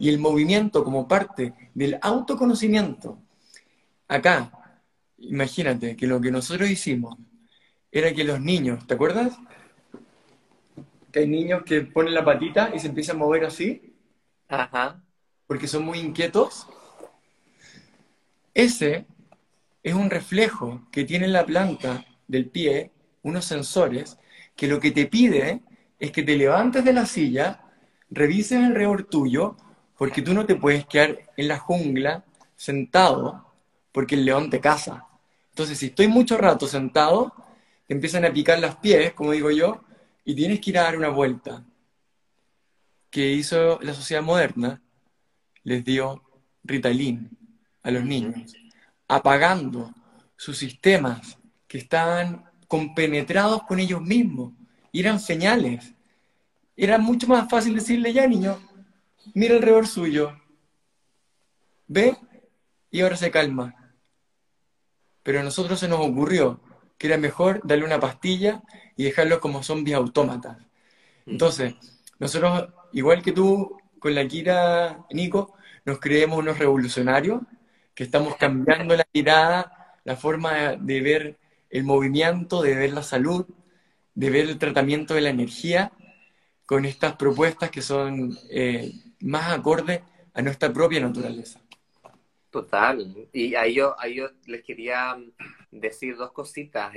y el movimiento como parte del autoconocimiento. Acá, imagínate que lo que nosotros hicimos era que los niños, ¿te acuerdas? Que hay niños que ponen la patita y se empiezan a mover así. Ajá porque son muy inquietos, ese es un reflejo que tiene la planta del pie, unos sensores, que lo que te pide es que te levantes de la silla, revises alrededor tuyo, porque tú no te puedes quedar en la jungla sentado, porque el león te caza. Entonces, si estoy mucho rato sentado, te empiezan a picar los pies, como digo yo, y tienes que ir a dar una vuelta. que hizo la sociedad moderna? Les dio Ritalin a los niños, apagando sus sistemas que estaban compenetrados con ellos mismos. Y eran señales. Era mucho más fácil decirle ya, niño, mira alrededor suyo. Ve y ahora se calma. Pero a nosotros se nos ocurrió que era mejor darle una pastilla y dejarlos como zombies autómatas. Mm. Entonces, nosotros, igual que tú, con la Kira, Nico, nos creemos unos revolucionarios que estamos cambiando la mirada, la forma de ver el movimiento, de ver la salud, de ver el tratamiento de la energía con estas propuestas que son eh, más acordes a nuestra propia naturaleza. Total. Y ahí yo, yo les quería decir dos cositas.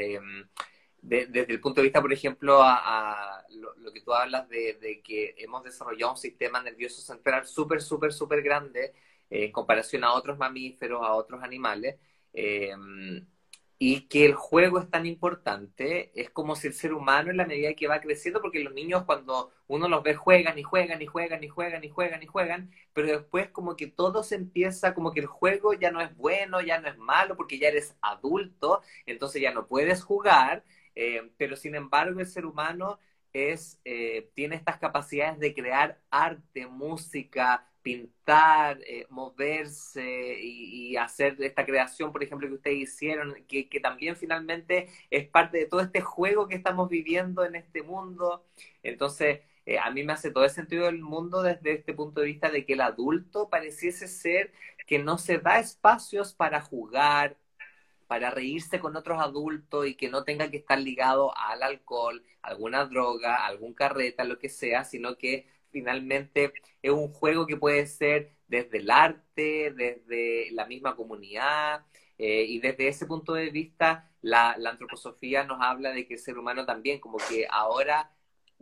Em, desde el punto de vista, por ejemplo, a, lo, que tú hablas de, que hemos desarrollado un sistema nervioso central súper, súper, súper grande eh, en comparación a otros mamíferos, a otros animales. Em, y que el juego es tan importante, es como si el ser humano en la medida que va creciendo, porque los niños cuando uno los ve juegan y juegan y juegan y juegan y juegan y juegan, pero después como que todo se empieza, como que el juego ya no es bueno, ya no es malo, porque ya eres adulto, entonces ya no puedes jugar, eh, pero sin embargo el ser humano es, eh, tiene estas capacidades de crear arte, música, pintar, eh, moverse y, hacer esta creación, por ejemplo, que ustedes hicieron, que, también finalmente es parte de todo este juego que estamos viviendo en este mundo. Entonces, a mí me hace todo el sentido del mundo desde este punto de vista de que el adulto pareciese ser que no se da espacios para jugar, para reírse con otros adultos y que no tenga que estar ligado al alcohol, alguna droga, algún carreta, lo que sea, sino que finalmente es un juego que puede ser desde el arte, desde la misma comunidad, eh, y desde ese punto de vista la, antroposofía nos habla de que el ser humano también, como que ahora,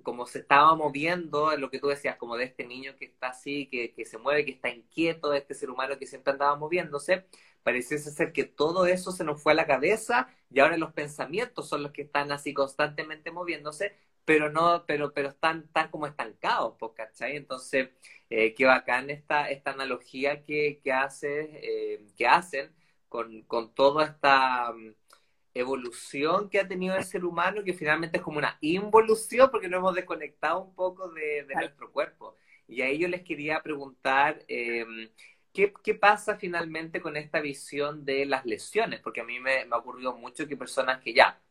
como se estaba moviendo, lo que tú decías, como de este niño que está así, que, que se mueve, que está inquieto, de este ser humano que siempre andaba moviéndose, pareciese ser que todo eso se nos fue a la cabeza y ahora los pensamientos son los que están así constantemente moviéndose, pero no, pero, pero están tan como estancados, ¿cachai? Entonces, eh, qué bacán esta, esta analogía que, que, hace, eh, que hacen con, con toda esta mm, evolución que ha tenido el ser humano, que finalmente es como una involución, porque nos hemos desconectado un poco de, nuestro cuerpo. Y ahí yo les quería preguntar, em, ¿qué, ¿qué, pasa finalmente con esta visión de las lesiones? Porque a mí me, me ha ocurrido mucho que personas que ya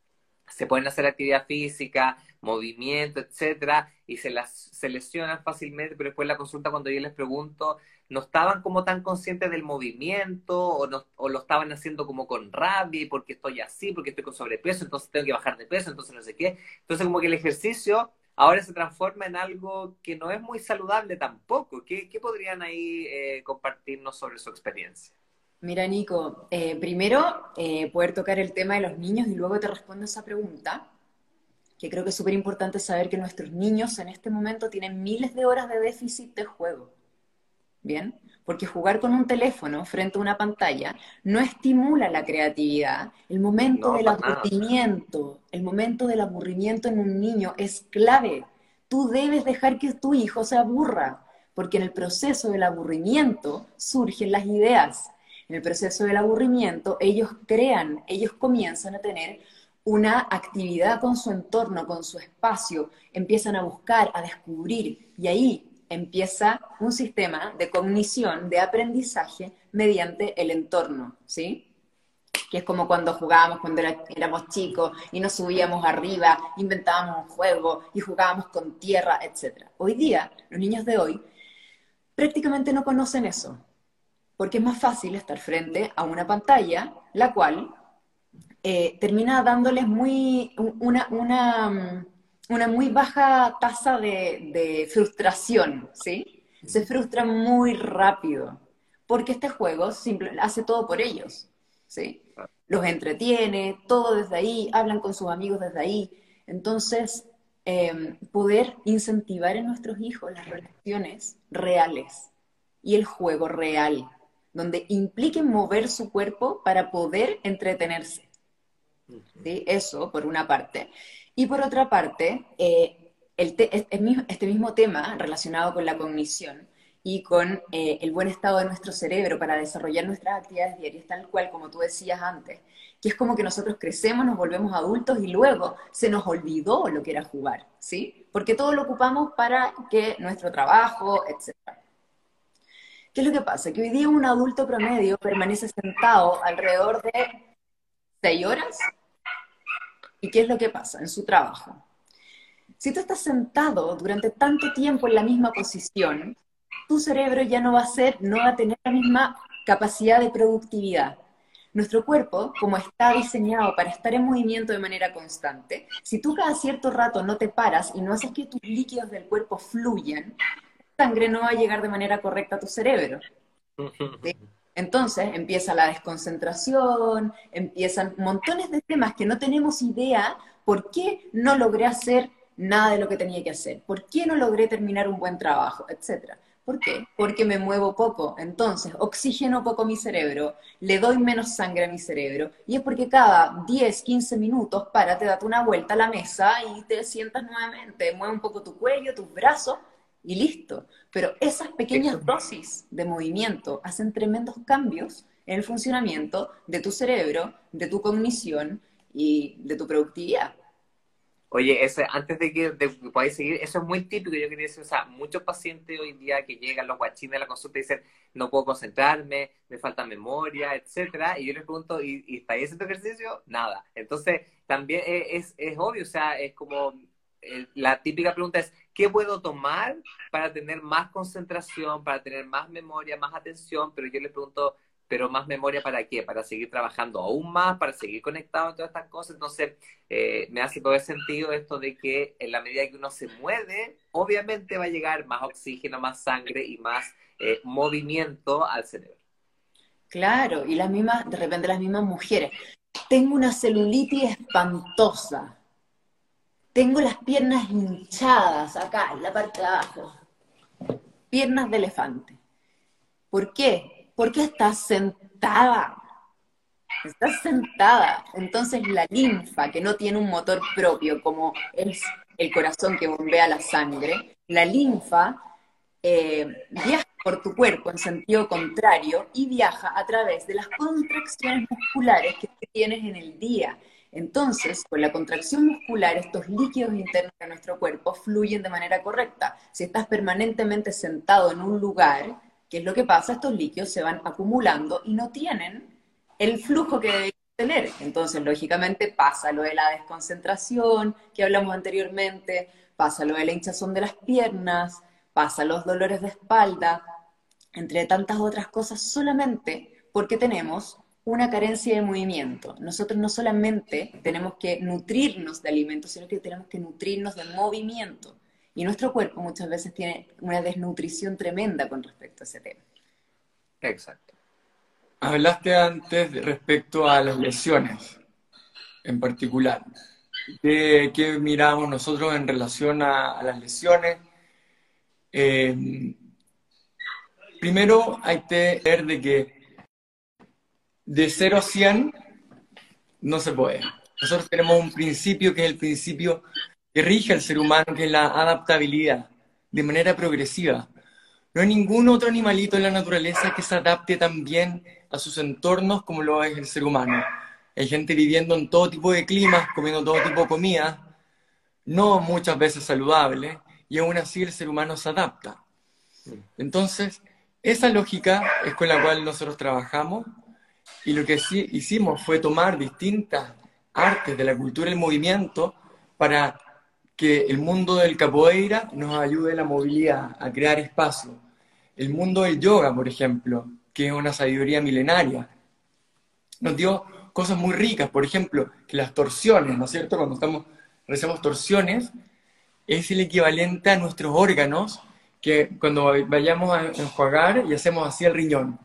se pueden hacer actividad física, movimiento, etcétera, y se las se lesionan fácilmente, pero después la consulta cuando yo les pregunto, no estaban como tan conscientes del movimiento o, no, o lo estaban haciendo como con rabia y porque estoy así, porque estoy con sobrepeso, entonces tengo que bajar de peso, entonces no sé qué. Entonces como que el ejercicio ahora se transforma en algo que no es muy saludable tampoco. ¿Qué, podrían ahí eh, compartirnos sobre su experiencia? Mira, Nico, eh, primero eh, poder tocar el tema de los niños y luego te respondo esa pregunta, que creo que es súper importante saber que nuestros niños en este momento tienen miles de horas de déficit de juego. ¿Bien? Porque jugar con un teléfono frente a una pantalla no estimula la creatividad. El momento del aburrimiento, el momento del aburrimiento en un niño es clave. Tú debes dejar que tu hijo se aburra, porque en el proceso del aburrimiento surgen las ideas en el proceso del aburrimiento, ellos crean, ellos comienzan a tener una actividad con su entorno, con su espacio, empiezan a buscar, a descubrir, y ahí empieza un sistema de cognición, de aprendizaje mediante el entorno, ¿sí? que es como cuando jugábamos cuando éramos chicos y nos subíamos arriba, inventábamos un juego y jugábamos con tierra, etc. Hoy día, los niños de hoy prácticamente no conocen eso porque es más fácil estar frente a una pantalla, la cual eh, termina dándoles muy, una, una, una muy baja tasa de, frustración, ¿sí? Se frustran muy rápido, porque este juego simple, hace todo por ellos, ¿sí? Los entretiene, todo desde ahí, hablan con sus amigos desde ahí. Entonces, em, poder incentivar en nuestros hijos las relaciones reales y el juego real, donde impliquen mover su cuerpo para poder entretenerse. ¿Sí? Eso, por una parte. Y por otra parte, eh, este mismo tema relacionado con la cognición y con eh, el buen estado de nuestro cerebro para desarrollar nuestras actividades diarias, tal cual como tú decías antes, que es como que nosotros crecemos, nos volvemos adultos y luego se nos olvidó lo que era jugar, ¿sí? Porque todo lo ocupamos para que nuestro trabajo, etc. ¿Qué es lo que pasa? Que hoy día un adulto promedio permanece sentado alrededor de seis horas. ¿Y qué es lo que pasa en su trabajo? Si tú estás sentado durante tanto tiempo en la misma posición, tu cerebro ya no va a ser, no va a tener la misma capacidad de productividad. Nuestro cuerpo, como está diseñado para estar en movimiento de manera constante, si tú cada cierto rato no te paras y no haces que tus líquidos del cuerpo fluyan, la sangre no va a llegar de manera correcta a tu cerebro. [LAUGHS] Entonces empieza la desconcentración, empiezan montones de temas que no tenemos idea por qué no logré hacer nada de lo que tenía que hacer, por qué no logré terminar un buen trabajo, etcétera. ¿Por qué? Porque me muevo poco. Entonces, oxígeno poco mi cerebro, le doy menos sangre a mi cerebro, y es porque cada 10, 15 minutos, párate, date una vuelta a la mesa y te sientas nuevamente, mueve un poco tu cuello, tus brazos, y listo. Pero esas pequeñas dosis de movimiento hacen tremendos cambios en el funcionamiento de tu cerebro, de tu cognición y de tu productividad. Oye, ese, antes de que podáis seguir, eso es muy típico, yo quería decir, o sea, muchos pacientes hoy día que llegan los guachines a la consulta y dicen, no puedo concentrarme, me falta memoria, etcétera, y yo les pregunto, ¿y, y estáis haciendo ejercicio? Nada. Entonces, también es, es, obvio, o sea, es como, eh, la típica pregunta es, ¿qué puedo tomar para tener más concentración, para tener más memoria, más atención? Pero yo les pregunto, pero más memoria para qué? Para seguir trabajando aún más, para seguir conectado a todas estas cosas. Entonces, eh, me hace todo el sentido esto de que en la medida que uno se mueve, obviamente va a llegar más oxígeno, más sangre y más eh, movimiento al cerebro. Claro, y las mismas, de repente las mismas mujeres. Tengo una celulitis espantosa. Tengo las piernas hinchadas acá, en la parte de abajo. Piernas de elefante. ¿Por qué? porque estás sentada. Estás sentada. Entonces la linfa, que no tiene un motor propio, como es el corazón que bombea la sangre, la linfa eh, viaja por tu cuerpo en sentido contrario y viaja a través de las contracciones musculares que tienes en el día. Entonces, con la contracción muscular, estos líquidos internos de nuestro cuerpo fluyen de manera correcta. Si estás permanentemente sentado en un lugar, ¿Qué es lo que pasa? Estos líquidos se van acumulando y no tienen el flujo que deben tener. Entonces, lógicamente, pasa lo de la desconcentración que hablamos anteriormente, pasa lo de la hinchazón de las piernas, pasa los dolores de espalda, entre tantas otras cosas, solamente porque tenemos una carencia de movimiento. Nosotros no solamente tenemos que nutrirnos de alimentos, sino que tenemos que nutrirnos de movimiento. Y nuestro cuerpo muchas veces tiene una desnutrición tremenda con respecto a ese tema. Exacto. Hablaste antes respecto a las lesiones en particular. ¿Qué, miramos nosotros en relación a, las lesiones? Eh, primero hay que ver de que de 0 a 100 no se puede. Nosotros tenemos un principio que es el principio que rige al ser humano, que es la adaptabilidad, de manera progresiva. No hay ningún otro animalito en la naturaleza que se adapte tan bien a sus entornos como lo es el ser humano. Hay gente viviendo en todo tipo de climas, comiendo todo tipo de comida, no muchas veces saludable, y aún así el ser humano se adapta. Entonces, esa lógica es con la cual nosotros trabajamos y lo que sí hicimos fue tomar distintas artes de la cultura del movimiento para que el mundo del capoeira nos ayude a la movilidad, a crear espacio. El mundo del yoga, por ejemplo, que es una sabiduría milenaria, nos dio cosas muy ricas, por ejemplo, que las torsiones, ¿no es cierto? Cuando estamos, realizamos torsiones, es el equivalente a nuestros órganos, que cuando vayamos a enjuagar y hacemos así el riñón,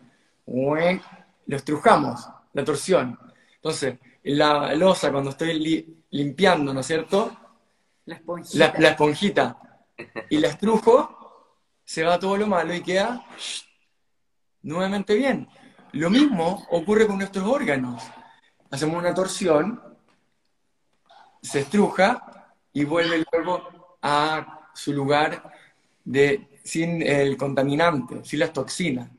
lo estrujamos, la torsión. Entonces, la losa, cuando estoy limpiando, ¿no es cierto? La esponjita. La, esponjita. Y la estrujo, se va todo lo malo y queda nuevamente bien. Lo mismo ocurre con nuestros órganos. Hacemos una torsión, se estruja y vuelve luego a su lugar de, sin el contaminante, sin las toxinas.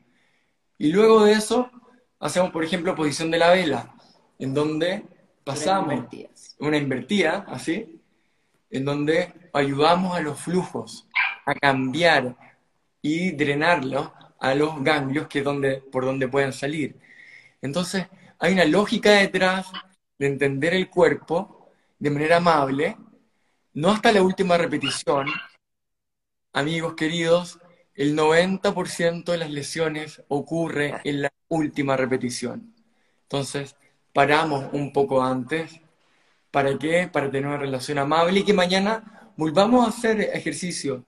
Y luego de eso, hacemos, por ejemplo, posición de la vela, en donde pasamos una invertida, así, en donde ayudamos a los flujos a cambiar y drenarlos a los ganglios, que es donde, por donde pueden salir. Entonces, hay una lógica detrás de entender el cuerpo de manera amable, no hasta la última repetición. Amigos queridos, el 90% de las lesiones ocurre en la última repetición. Entonces, paramos un poco antes. ¿Para qué? Para tener una relación amable y que mañana volvamos a hacer ejercicio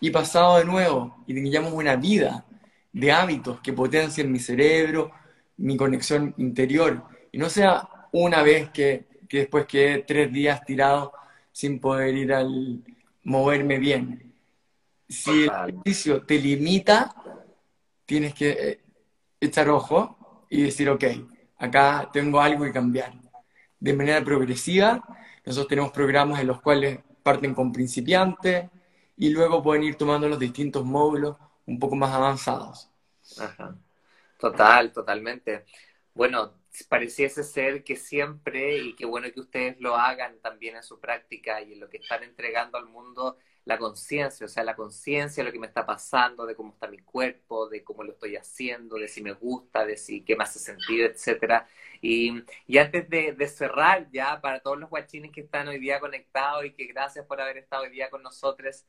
y pasado de nuevo y tengamos una vida de hábitos que potencien mi cerebro, mi conexión interior y no sea una vez que, que después quede tres días tirado sin poder ir al moverme bien. Si el ejercicio te limita, tienes que eh, echar ojo y decir, ok, acá tengo algo que cambiar. De manera progresiva, nosotros tenemos programas en los cuales parten con principiantes y luego pueden ir tomando los distintos módulos un poco más avanzados. Ajá. Total, totalmente. Bueno, pareciese ser que siempre, y qué bueno que ustedes lo hagan también en su práctica y en lo que están entregando al mundo, la conciencia, o sea, la conciencia de lo que me está pasando, de cómo está mi cuerpo, de cómo lo estoy haciendo, de si me gusta, de si qué me hace sentido, etcétera. Y, y antes de, de, cerrar ya, para todos los guachines que están hoy día conectados y que gracias por haber estado hoy día con nosotros,